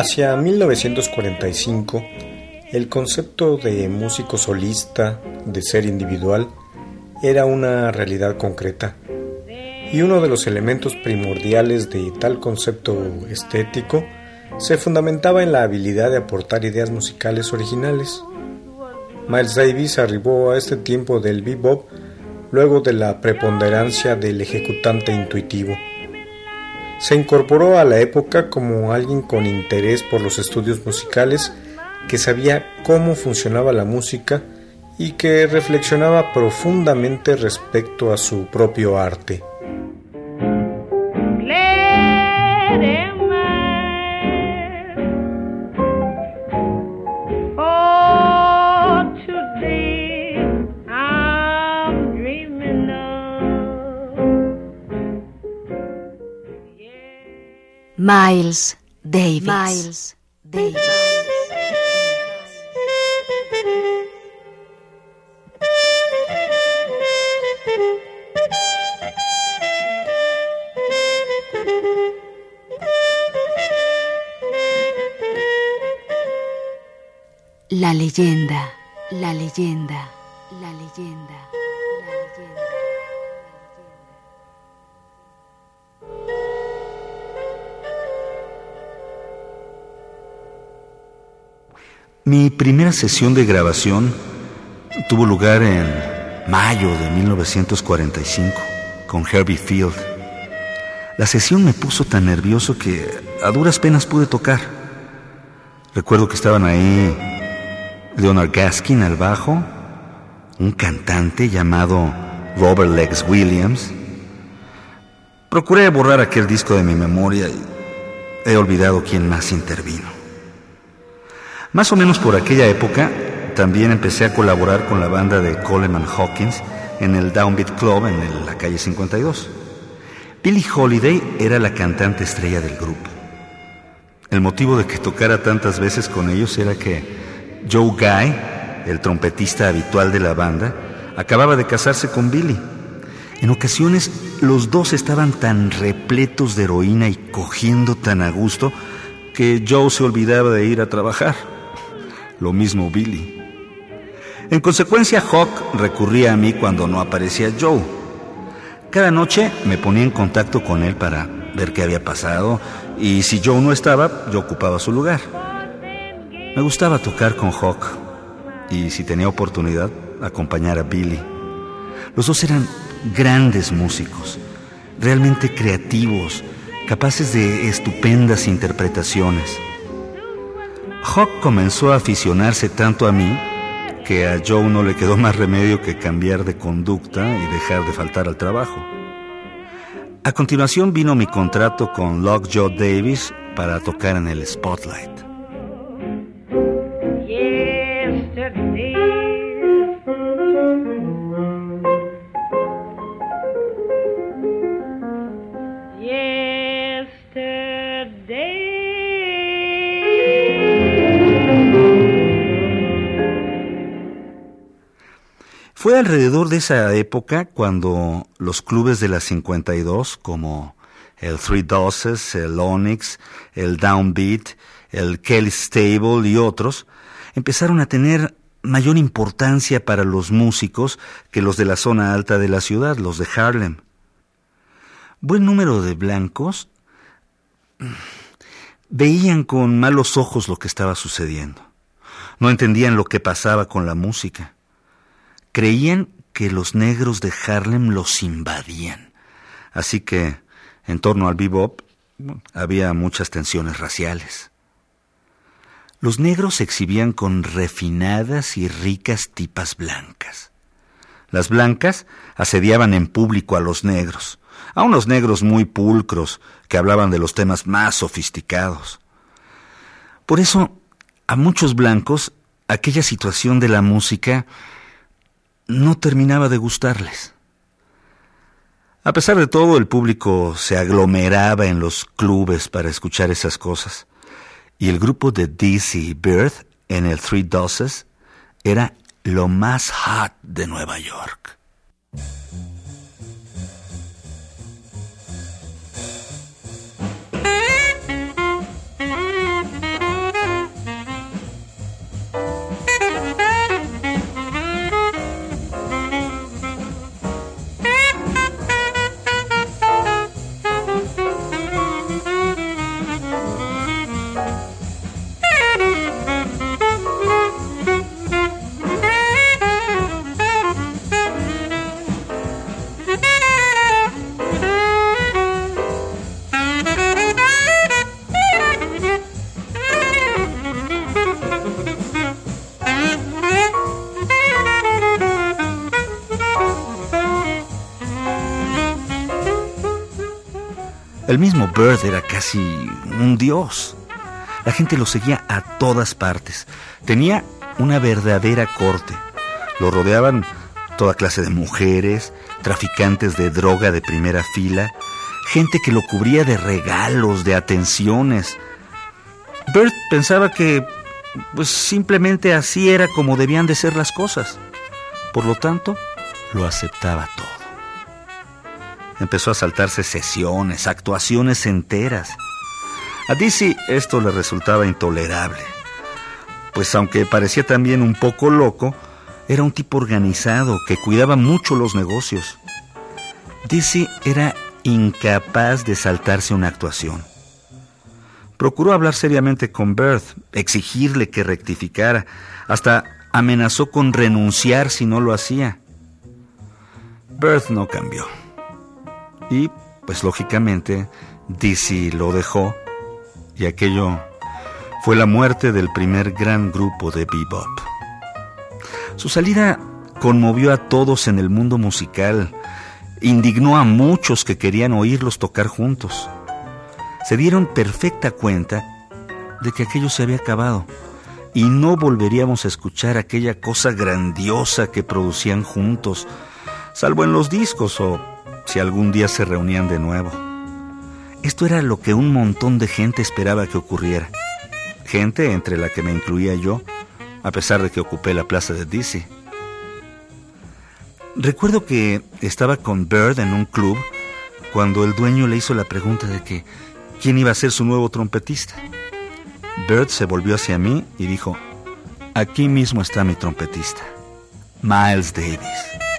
Hacia 1945, el concepto de músico solista, de ser individual, era una realidad concreta. Y uno de los elementos primordiales de tal concepto estético se fundamentaba en la habilidad de aportar ideas musicales originales. Miles Davis arribó a este tiempo del bebop luego de la preponderancia del ejecutante intuitivo. Se incorporó a la época como alguien con interés por los estudios musicales, que sabía cómo funcionaba la música y que reflexionaba profundamente respecto a su propio arte. Miles Davis. Miles Davis. La leyenda, la leyenda, primera sesión de grabación tuvo lugar en mayo de 1945 con Herbie Field. La sesión me puso tan nervioso que a duras penas pude tocar. Recuerdo que estaban ahí Leonard Gaskin al bajo, un cantante llamado Robert Lex Williams. Procuré borrar aquel disco de mi memoria y he olvidado quién más intervino. Más o menos por aquella época, también empecé a colaborar con la banda de Coleman Hawkins en el Downbeat Club en la calle 52. Billie Holiday era la cantante estrella del grupo. El motivo de que tocara tantas veces con ellos era que Joe Guy, el trompetista habitual de la banda, acababa de casarse con Billie. En ocasiones los dos estaban tan repletos de heroína y cogiendo tan a gusto que Joe se olvidaba de ir a trabajar lo mismo Billy. En consecuencia, Hawk recurría a mí cuando no aparecía Joe. Cada noche me ponía en contacto con él para ver qué había pasado y si Joe no estaba, yo ocupaba su lugar. Me gustaba tocar con Hawk y si tenía oportunidad, acompañar a Billy. Los dos eran grandes músicos, realmente creativos, capaces de estupendas interpretaciones. Hawk comenzó a aficionarse tanto a mí que a Joe no le quedó más remedio que cambiar de conducta y dejar de faltar al trabajo. A continuación vino mi contrato con Lockjaw Davis para tocar en el Spotlight. Fue alrededor de esa época cuando los clubes de la 52, como el Three Doses, el Onyx, el Downbeat, el Kelly Stable y otros, empezaron a tener mayor importancia para los músicos que los de la zona alta de la ciudad, los de Harlem. Buen número de blancos veían con malos ojos lo que estaba sucediendo. No entendían lo que pasaba con la música creían que los negros de Harlem los invadían. Así que, en torno al bebop, había muchas tensiones raciales. Los negros se exhibían con refinadas y ricas tipas blancas. Las blancas asediaban en público a los negros, a unos negros muy pulcros que hablaban de los temas más sofisticados. Por eso, a muchos blancos, aquella situación de la música no terminaba de gustarles. A pesar de todo, el público se aglomeraba en los clubes para escuchar esas cosas. Y el grupo de Dizzy Birth en el Three Doses era lo más hot de Nueva York. El mismo Bird era casi un dios. La gente lo seguía a todas partes. Tenía una verdadera corte. Lo rodeaban toda clase de mujeres, traficantes de droga de primera fila, gente que lo cubría de regalos, de atenciones. Bird pensaba que pues simplemente así era como debían de ser las cosas. Por lo tanto, lo aceptaba. Empezó a saltarse sesiones, actuaciones enteras. A Dizzy esto le resultaba intolerable, pues aunque parecía también un poco loco, era un tipo organizado que cuidaba mucho los negocios. Dizzy era incapaz de saltarse una actuación. Procuró hablar seriamente con Bert, exigirle que rectificara, hasta amenazó con renunciar si no lo hacía. Bert no cambió. Y, pues lógicamente, Dizzy lo dejó y aquello fue la muerte del primer gran grupo de bebop. Su salida conmovió a todos en el mundo musical, indignó a muchos que querían oírlos tocar juntos. Se dieron perfecta cuenta de que aquello se había acabado y no volveríamos a escuchar aquella cosa grandiosa que producían juntos, salvo en los discos o si algún día se reunían de nuevo. Esto era lo que un montón de gente esperaba que ocurriera. Gente entre la que me incluía yo, a pesar de que ocupé la plaza de Dizzy. Recuerdo que estaba con Bird en un club cuando el dueño le hizo la pregunta de que quién iba a ser su nuevo trompetista. Bird se volvió hacia mí y dijo, aquí mismo está mi trompetista, Miles Davis.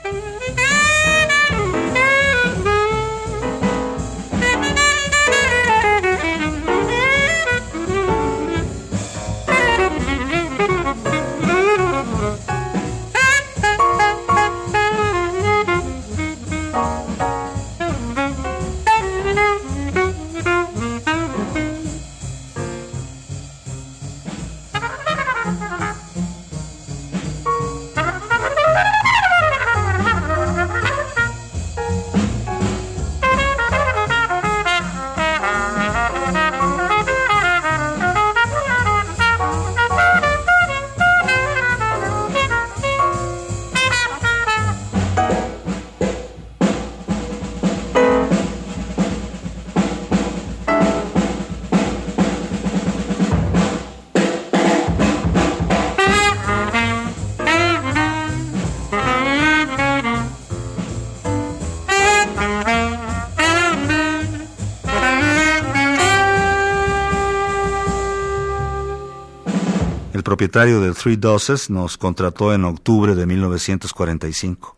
propietario del Three Doses, nos contrató en octubre de 1945.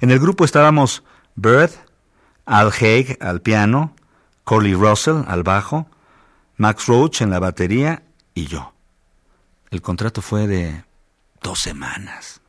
En el grupo estábamos Bird, Al Haig al piano, Corley Russell al bajo, Max Roach en la batería y yo. El contrato fue de dos semanas.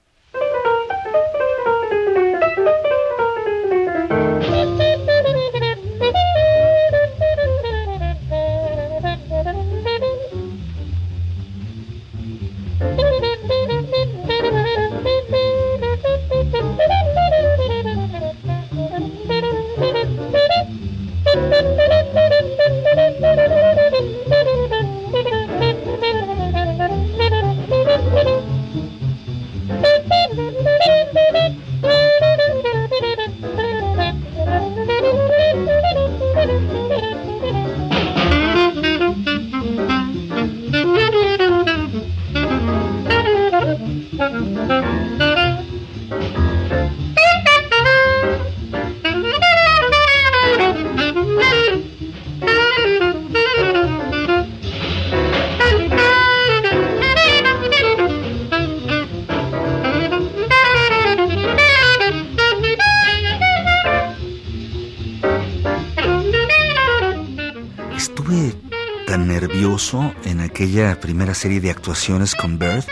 Tan nervioso en aquella primera serie de actuaciones con Bert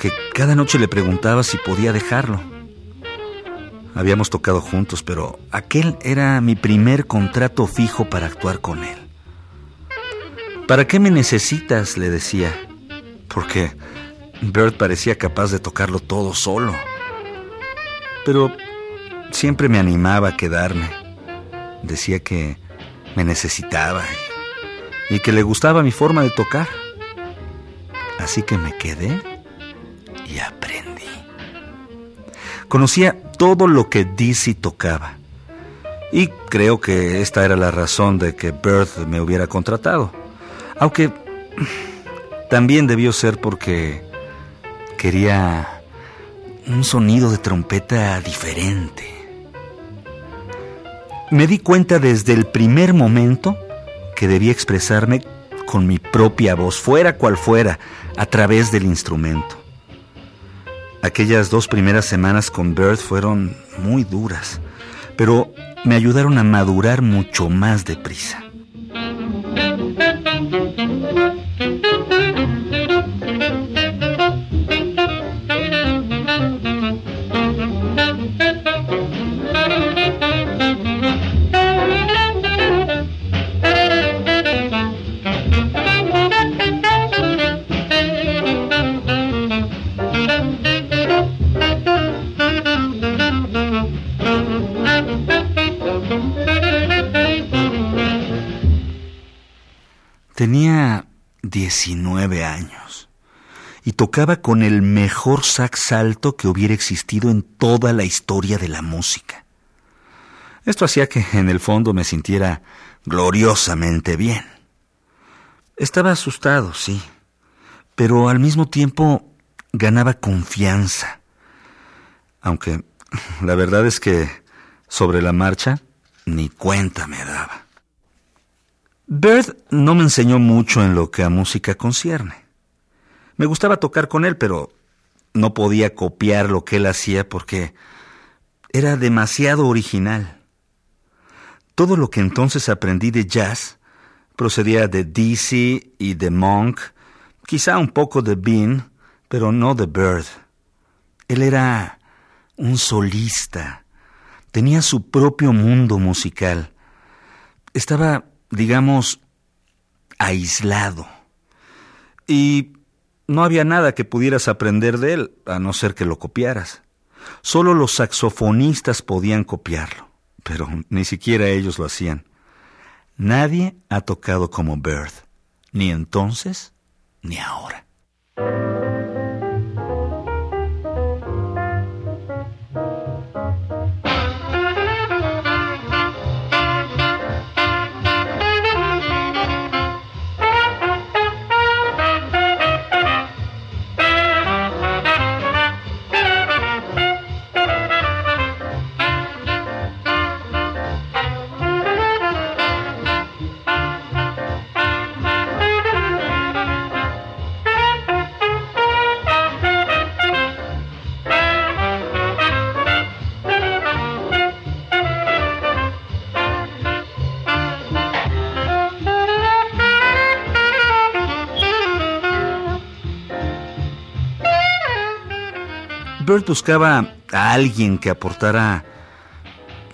que cada noche le preguntaba si podía dejarlo. Habíamos tocado juntos, pero aquel era mi primer contrato fijo para actuar con él. ¿Para qué me necesitas? le decía, porque Bert parecía capaz de tocarlo todo solo. Pero siempre me animaba a quedarme. Decía que me necesitaba y que le gustaba mi forma de tocar. Así que me quedé y aprendí. Conocía todo lo que Dizzy tocaba. Y creo que esta era la razón de que Bert me hubiera contratado. Aunque también debió ser porque quería un sonido de trompeta diferente. Me di cuenta desde el primer momento que debía expresarme con mi propia voz, fuera cual fuera, a través del instrumento. Aquellas dos primeras semanas con Bert fueron muy duras, pero me ayudaron a madurar mucho más deprisa. Tocaba con el mejor sax alto que hubiera existido en toda la historia de la música. Esto hacía que en el fondo me sintiera gloriosamente bien. Estaba asustado, sí, pero al mismo tiempo ganaba confianza. Aunque la verdad es que sobre la marcha ni cuenta me daba. Bird no me enseñó mucho en lo que a música concierne. Me gustaba tocar con él, pero no podía copiar lo que él hacía porque era demasiado original. Todo lo que entonces aprendí de jazz procedía de Dizzy y de Monk, quizá un poco de Bean, pero no de Bird. Él era un solista, tenía su propio mundo musical. Estaba digamos, aislado. Y no había nada que pudieras aprender de él, a no ser que lo copiaras. Solo los saxofonistas podían copiarlo, pero ni siquiera ellos lo hacían. Nadie ha tocado como Bird, ni entonces ni ahora. Buscaba a alguien que aportara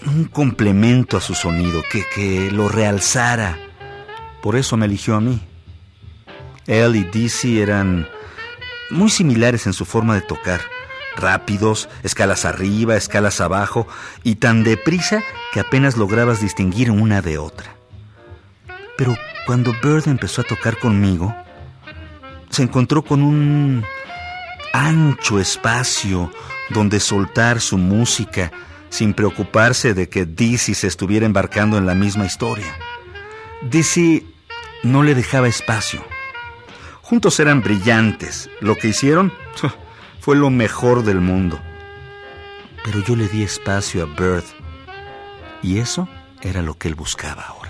un complemento a su sonido, que, que lo realzara. Por eso me eligió a mí. Él y Dizzy eran muy similares en su forma de tocar, rápidos, escalas arriba, escalas abajo, y tan deprisa que apenas lograbas distinguir una de otra. Pero cuando Bird empezó a tocar conmigo, se encontró con un ancho espacio donde soltar su música sin preocuparse de que Dizzy se estuviera embarcando en la misma historia. Dizzy no le dejaba espacio. Juntos eran brillantes. Lo que hicieron fue lo mejor del mundo. Pero yo le di espacio a Bird. Y eso era lo que él buscaba ahora.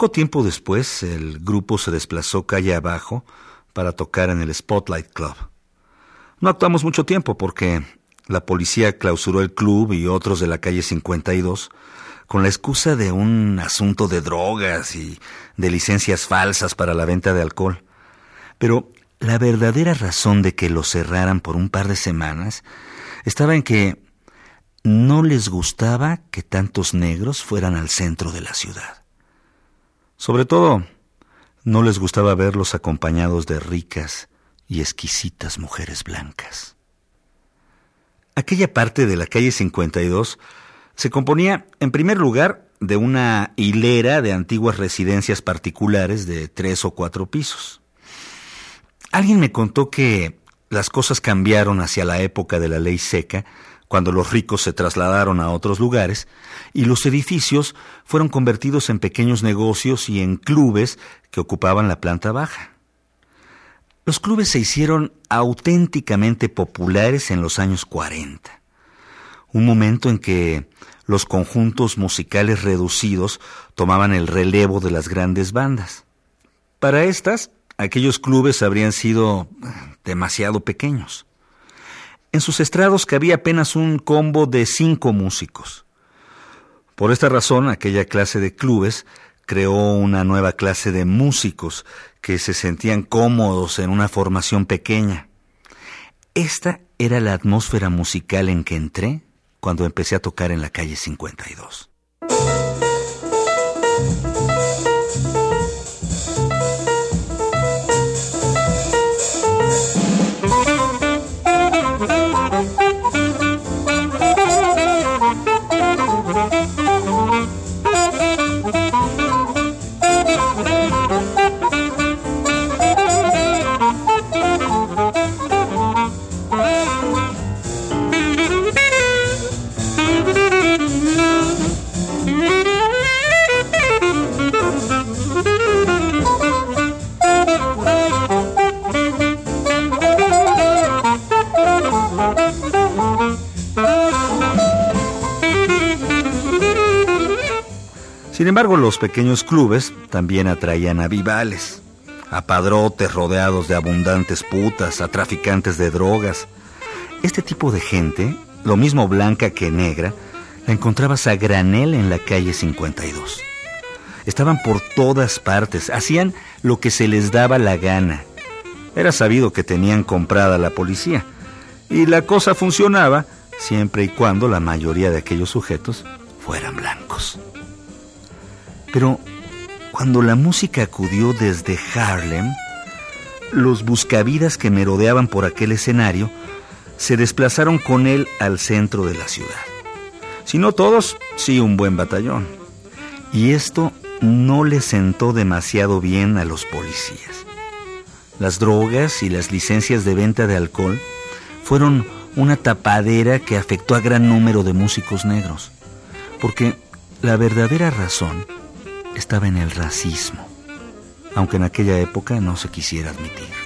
Poco tiempo después, el grupo se desplazó calle abajo para tocar en el Spotlight Club. No actuamos mucho tiempo porque la policía clausuró el club y otros de la calle 52 con la excusa de un asunto de drogas y de licencias falsas para la venta de alcohol. Pero la verdadera razón de que lo cerraran por un par de semanas estaba en que no les gustaba que tantos negros fueran al centro de la ciudad. Sobre todo, no les gustaba verlos acompañados de ricas y exquisitas mujeres blancas. Aquella parte de la calle 52 se componía, en primer lugar, de una hilera de antiguas residencias particulares de tres o cuatro pisos. Alguien me contó que las cosas cambiaron hacia la época de la ley seca, cuando los ricos se trasladaron a otros lugares, y los edificios fueron convertidos en pequeños negocios y en clubes que ocupaban la planta baja. Los clubes se hicieron auténticamente populares en los años 40, un momento en que los conjuntos musicales reducidos tomaban el relevo de las grandes bandas. Para estas, aquellos clubes habrían sido demasiado pequeños. En sus estrados cabía apenas un combo de cinco músicos. Por esta razón, aquella clase de clubes creó una nueva clase de músicos que se sentían cómodos en una formación pequeña. Esta era la atmósfera musical en que entré cuando empecé a tocar en la calle 52. Los pequeños clubes también atraían a vivales, a padrotes rodeados de abundantes putas, a traficantes de drogas. Este tipo de gente, lo mismo blanca que negra, la encontrabas a granel en la calle 52. Estaban por todas partes, hacían lo que se les daba la gana. Era sabido que tenían comprada la policía, y la cosa funcionaba siempre y cuando la mayoría de aquellos sujetos fueran blancos. Pero cuando la música acudió desde Harlem, los buscavidas que merodeaban por aquel escenario se desplazaron con él al centro de la ciudad. Si no todos, sí un buen batallón. Y esto no le sentó demasiado bien a los policías. Las drogas y las licencias de venta de alcohol fueron una tapadera que afectó a gran número de músicos negros, porque la verdadera razón estaba en el racismo, aunque en aquella época no se quisiera admitir.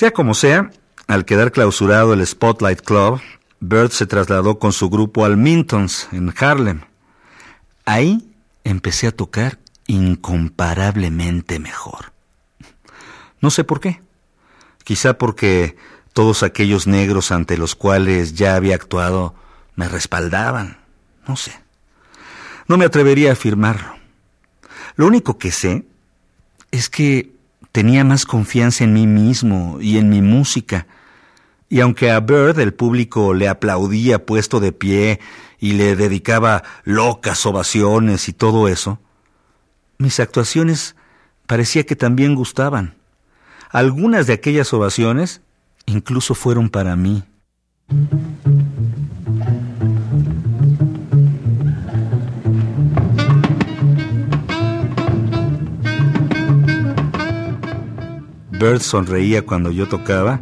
Sea como sea, al quedar clausurado el Spotlight Club, Bird se trasladó con su grupo al Mintons, en Harlem. Ahí empecé a tocar incomparablemente mejor. No sé por qué. Quizá porque todos aquellos negros ante los cuales ya había actuado me respaldaban. No sé. No me atrevería a afirmarlo. Lo único que sé es que tenía más confianza en mí mismo y en mi música. Y aunque a Bird el público le aplaudía puesto de pie y le dedicaba locas ovaciones y todo eso, mis actuaciones parecía que también gustaban. Algunas de aquellas ovaciones incluso fueron para mí. Bird sonreía cuando yo tocaba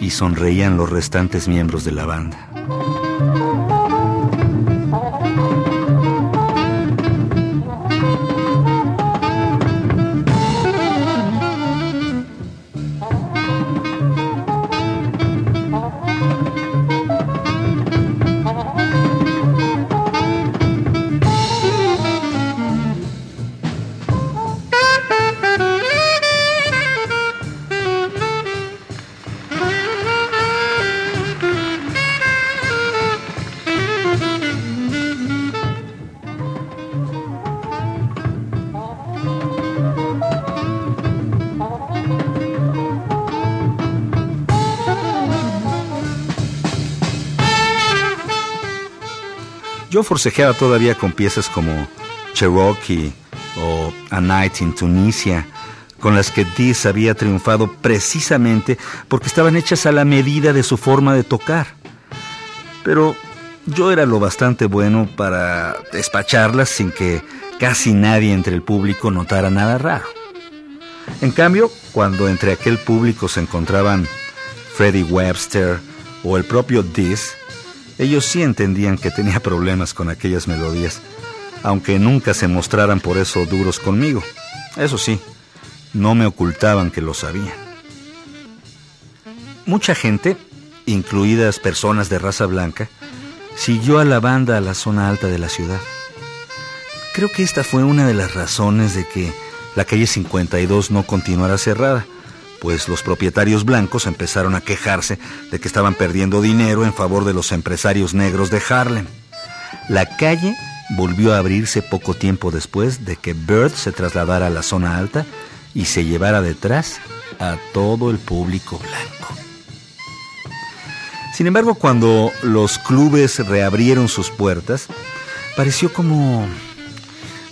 y sonreían los restantes miembros de la banda. Yo forcejeaba todavía con piezas como Cherokee o A Night in Tunisia, con las que Diz había triunfado precisamente porque estaban hechas a la medida de su forma de tocar. Pero yo era lo bastante bueno para despacharlas sin que casi nadie entre el público notara nada raro. En cambio, cuando entre aquel público se encontraban Freddie Webster o el propio Diz, ellos sí entendían que tenía problemas con aquellas melodías, aunque nunca se mostraran por eso duros conmigo. Eso sí, no me ocultaban que lo sabían. Mucha gente, incluidas personas de raza blanca, siguió a la banda a la zona alta de la ciudad. Creo que esta fue una de las razones de que la calle 52 no continuara cerrada pues los propietarios blancos empezaron a quejarse de que estaban perdiendo dinero en favor de los empresarios negros de Harlem. La calle volvió a abrirse poco tiempo después de que Bird se trasladara a la zona alta y se llevara detrás a todo el público blanco. Sin embargo, cuando los clubes reabrieron sus puertas, pareció como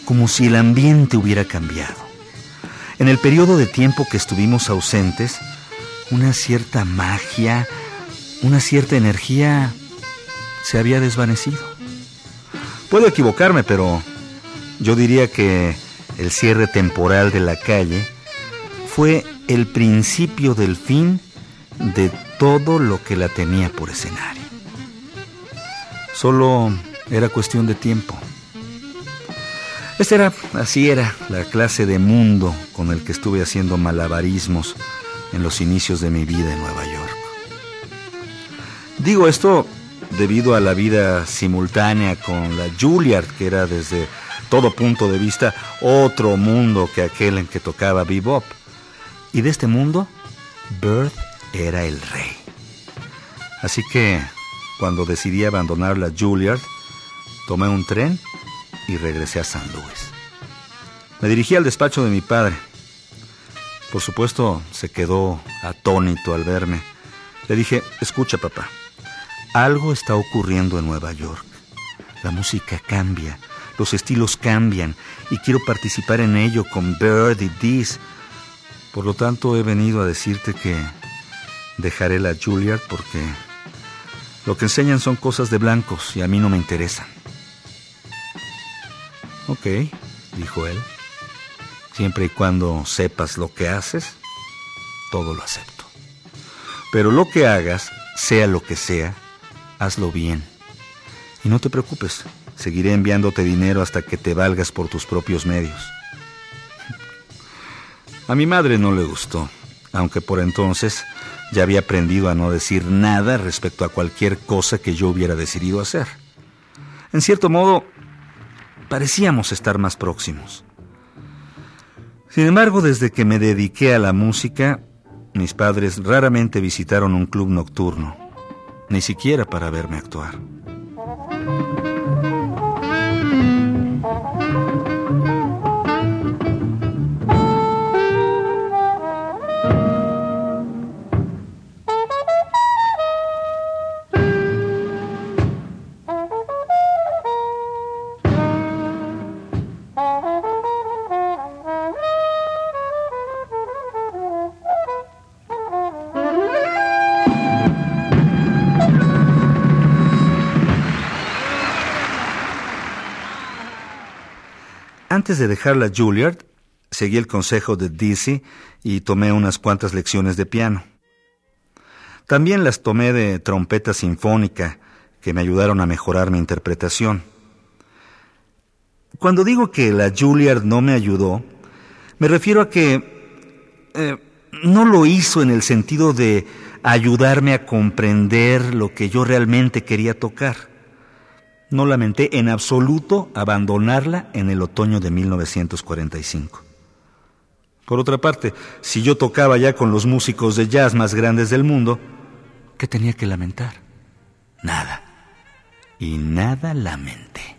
como si el ambiente hubiera cambiado. En el periodo de tiempo que estuvimos ausentes, una cierta magia, una cierta energía se había desvanecido. Puedo equivocarme, pero yo diría que el cierre temporal de la calle fue el principio del fin de todo lo que la tenía por escenario. Solo era cuestión de tiempo. Esta era, así era, la clase de mundo con el que estuve haciendo malabarismos en los inicios de mi vida en Nueva York. Digo esto debido a la vida simultánea con la Juilliard, que era desde todo punto de vista otro mundo que aquel en que tocaba bebop. Y de este mundo, Bird era el rey. Así que, cuando decidí abandonar la Juilliard, tomé un tren y regresé a San Luis. Me dirigí al despacho de mi padre. Por supuesto, se quedó atónito al verme. Le dije, escucha papá, algo está ocurriendo en Nueva York. La música cambia, los estilos cambian y quiero participar en ello con Bird y Dees. Por lo tanto, he venido a decirte que dejaré la Juilliard porque lo que enseñan son cosas de blancos y a mí no me interesan. Ok, dijo él. Siempre y cuando sepas lo que haces, todo lo acepto. Pero lo que hagas, sea lo que sea, hazlo bien. Y no te preocupes, seguiré enviándote dinero hasta que te valgas por tus propios medios. A mi madre no le gustó, aunque por entonces ya había aprendido a no decir nada respecto a cualquier cosa que yo hubiera decidido hacer. En cierto modo, parecíamos estar más próximos. Sin embargo, desde que me dediqué a la música, mis padres raramente visitaron un club nocturno, ni siquiera para verme actuar. Antes de dejar la Juilliard, seguí el consejo de Dizzy y tomé unas cuantas lecciones de piano. También las tomé de trompeta sinfónica, que me ayudaron a mejorar mi interpretación. Cuando digo que la Juilliard no me ayudó, me refiero a que eh, no lo hizo en el sentido de ayudarme a comprender lo que yo realmente quería tocar. No lamenté en absoluto abandonarla en el otoño de 1945. Por otra parte, si yo tocaba ya con los músicos de jazz más grandes del mundo, ¿qué tenía que lamentar? Nada. Y nada lamenté.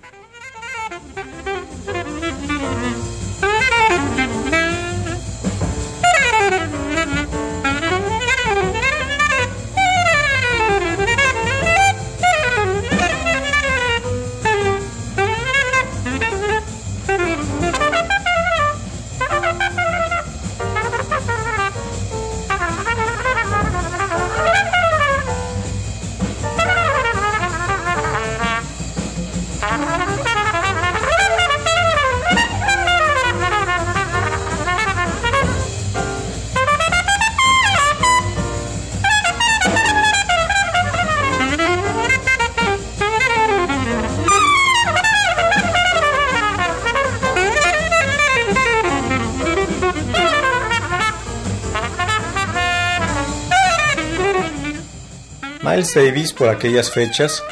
Miles Davis por aquellas fechas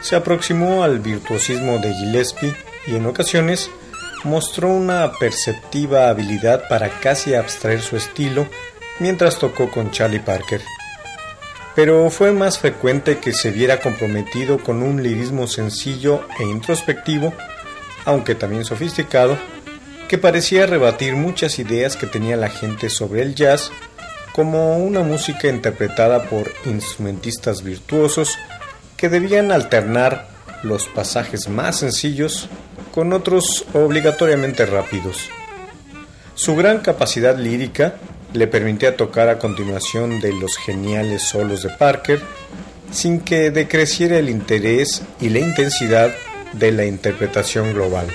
se aproximó al virtuosismo de Gillespie y en ocasiones mostró una perceptiva habilidad para casi abstraer su estilo mientras tocó con Charlie Parker. Pero fue más frecuente que se viera comprometido con un lirismo sencillo e introspectivo, aunque también sofisticado, que parecía rebatir muchas ideas que tenía la gente sobre el jazz como una música interpretada por instrumentistas virtuosos que debían alternar los pasajes más sencillos con otros obligatoriamente rápidos. Su gran capacidad lírica le permitía tocar a continuación de los geniales solos de Parker sin que decreciera el interés y la intensidad de la interpretación global.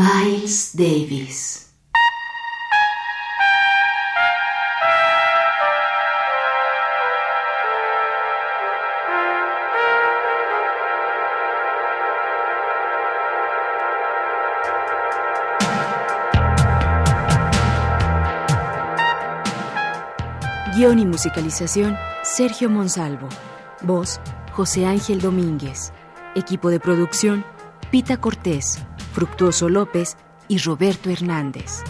Miles Davis. Guión y musicalización, Sergio Monsalvo. Voz, José Ángel Domínguez. Equipo de producción, Pita Cortés, Fructuoso López y Roberto Hernández.